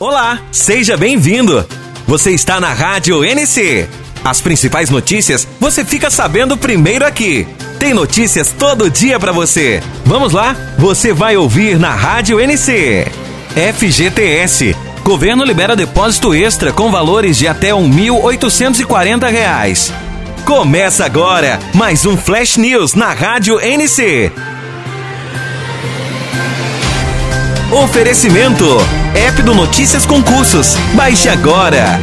Olá, seja bem-vindo. Você está na Rádio NC. As principais notícias você fica sabendo primeiro aqui. Tem notícias todo dia para você. Vamos lá? Você vai ouvir na Rádio NC. FGTS. Governo libera depósito extra com valores de até R$ 1.840. Começa agora mais um Flash News na Rádio NC. Oferecimento: App do Notícias Concursos. Baixe agora.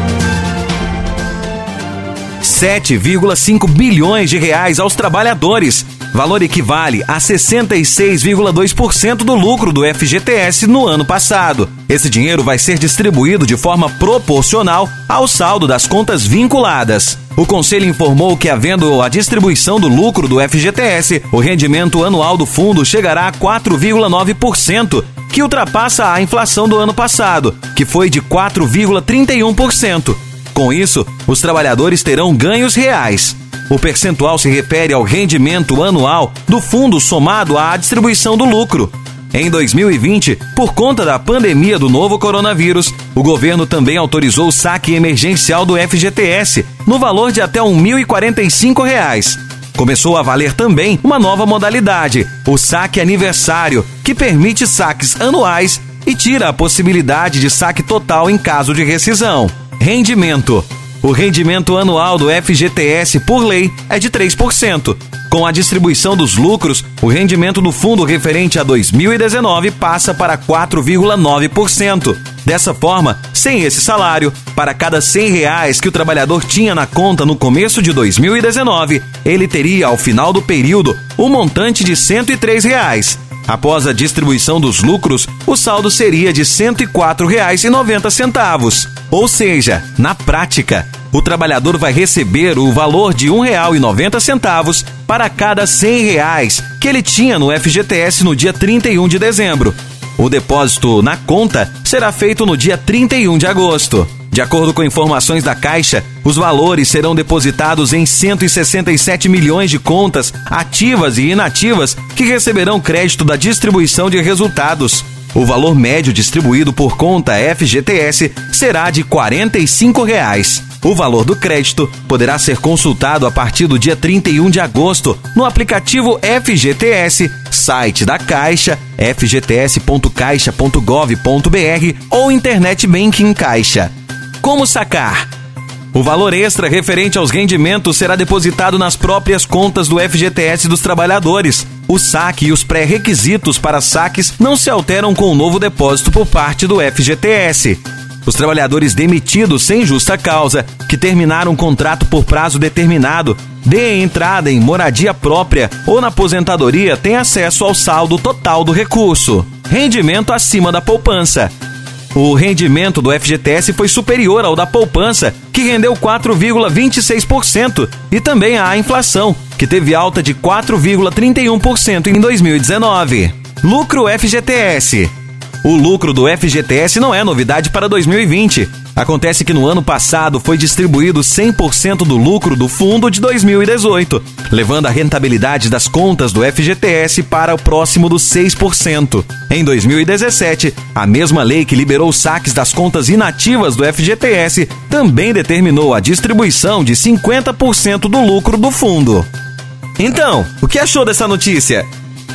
7,5 bilhões de reais aos trabalhadores. Valor equivale a 66,2% do lucro do FGTS no ano passado. Esse dinheiro vai ser distribuído de forma proporcional ao saldo das contas vinculadas. O Conselho informou que, havendo a distribuição do lucro do FGTS, o rendimento anual do fundo chegará a 4,9%, que ultrapassa a inflação do ano passado, que foi de 4,31%. Com isso, os trabalhadores terão ganhos reais. O percentual se refere ao rendimento anual do fundo somado à distribuição do lucro. Em 2020, por conta da pandemia do novo coronavírus, o governo também autorizou o saque emergencial do FGTS, no valor de até R$ 1.045. Começou a valer também uma nova modalidade, o saque aniversário, que permite saques anuais e tira a possibilidade de saque total em caso de rescisão. Rendimento. O rendimento anual do FGTS por lei é de 3%. Com a distribuição dos lucros, o rendimento do fundo referente a 2019 passa para 4,9%. Dessa forma, sem esse salário, para cada 100 reais que o trabalhador tinha na conta no começo de 2019, ele teria, ao final do período, um montante de 103 reais. Após a distribuição dos lucros, o saldo seria de R$ 104,90. Ou seja, na prática, o trabalhador vai receber o valor de R$ 1,90 para cada 100 reais que ele tinha no FGTS no dia 31 de dezembro. O depósito na conta será feito no dia 31 de agosto. De acordo com informações da Caixa, os valores serão depositados em 167 milhões de contas ativas e inativas que receberão crédito da distribuição de resultados. O valor médio distribuído por conta FGTS será de 45 reais. O valor do crédito poderá ser consultado a partir do dia 31 de agosto no aplicativo FGTS, site da Caixa, fgts.caixa.gov.br ou Internet Banking Caixa. Como sacar? O valor extra referente aos rendimentos será depositado nas próprias contas do FGTS dos trabalhadores. O saque e os pré-requisitos para saques não se alteram com o novo depósito por parte do FGTS. Os trabalhadores demitidos sem justa causa, que terminaram um contrato por prazo determinado, de entrada em moradia própria ou na aposentadoria, têm acesso ao saldo total do recurso. Rendimento acima da poupança. O rendimento do FGTS foi superior ao da poupança, que rendeu 4,26%, e também à inflação, que teve alta de 4,31% em 2019. Lucro FGTS. O lucro do FGTS não é novidade para 2020. Acontece que no ano passado foi distribuído 100% do lucro do fundo de 2018, levando a rentabilidade das contas do FGTS para o próximo dos 6%. Em 2017, a mesma lei que liberou saques das contas inativas do FGTS também determinou a distribuição de 50% do lucro do fundo. Então, o que achou dessa notícia?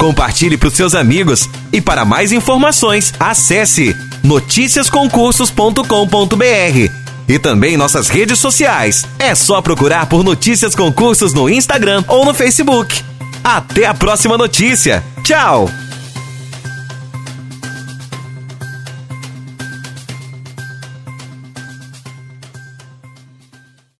Compartilhe para os seus amigos e para mais informações, acesse noticiasconcursos.com.br e também nossas redes sociais. É só procurar por Notícias Concursos no Instagram ou no Facebook. Até a próxima notícia. Tchau!